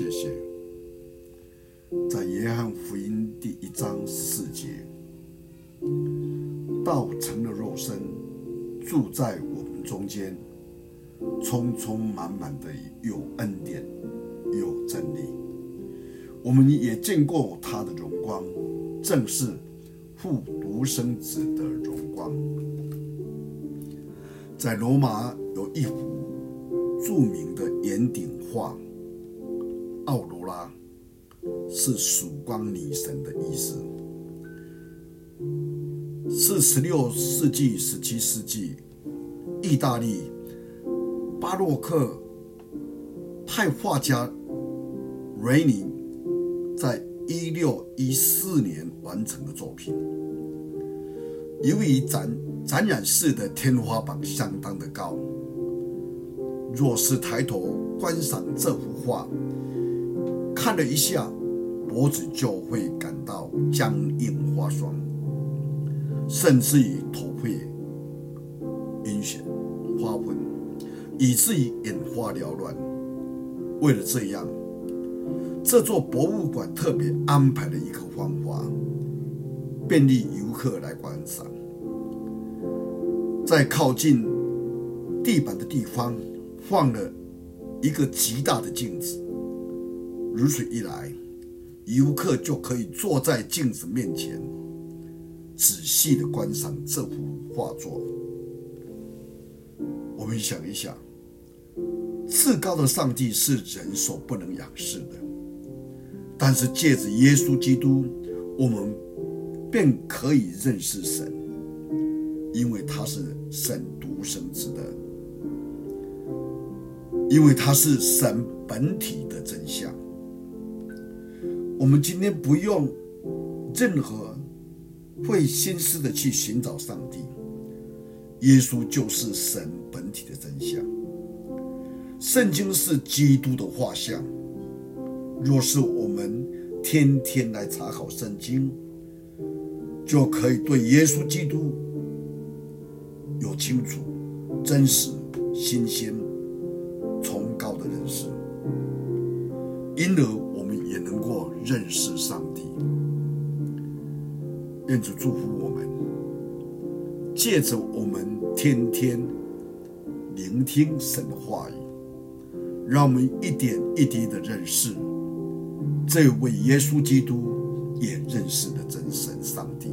谢谢。在约翰福音第一章十四节，道成了肉身，住在我们中间，充充满满的有恩典，有真理。我们也见过他的荣光，正是父独生子的荣光。在罗马有一幅著名的圆顶画，奥罗拉是曙光女神的意思，是十六世纪、十七世纪意大利巴洛克派画家瑞尼在一六一四年完成的作品。由于展展览室的天花板相当的高，若是抬头观赏这幅画，看了一下，脖子就会感到僵硬发酸，甚至于头会晕眩、发昏，以至于眼花缭乱。为了这样，这座博物馆特别安排了一个方法。便利游客来观赏，在靠近地板的地方放了一个极大的镜子，如此一来，游客就可以坐在镜子面前，仔细的观赏这幅画作。我们想一想，至高的上帝是人所不能仰视的，但是借着耶稣基督，我们。便可以认识神，因为他是神独生子的，因为他是神本体的真相。我们今天不用任何费心思的去寻找上帝，耶稣就是神本体的真相。圣经是基督的画像，若是我们天天来查考圣经。就可以对耶稣基督有清楚、真实、新鲜、崇高的认识，因而我们也能够认识上帝。愿主祝福我们，借着我们天天聆听神的话语，让我们一点一滴的认识这位耶稣基督。也认识了真神上帝，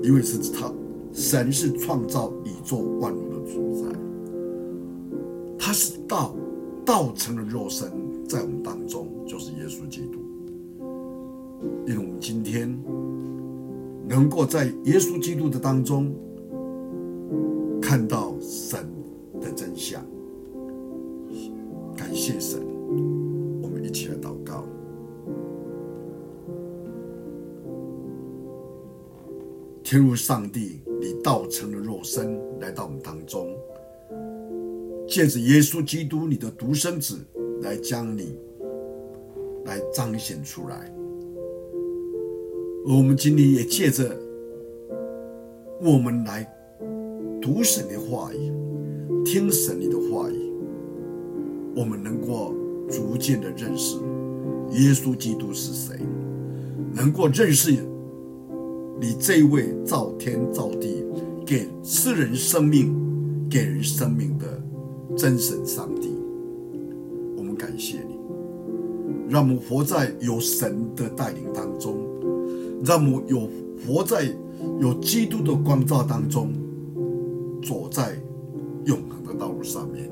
因为是他，神是创造宇宙万物的主宰，他是道，道成了肉身在我们当中，就是耶稣基督。因为我们今天能够在耶稣基督的当中看到神的真相，感谢神，我们一起来祷告。天父上帝，你道成了肉身来到我们当中，借着耶稣基督，你的独生子来将你来彰显出来。而我们今天也借着我们来读神的话语，听神的话语，我们能够逐渐的认识耶稣基督是谁，能够认识。你这位造天造地、给世人生命、给人生命的真神上帝，感谢你，让我们活在有神的带领当中，让我们有活在有基督的光照当中，走在永恒的道路上面。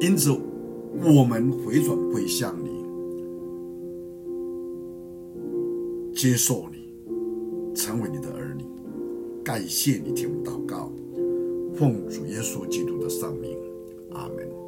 因此，我们回转归向你，接受你。成为你的儿女，感谢你听我祷告，奉主耶稣基督的圣名，阿门。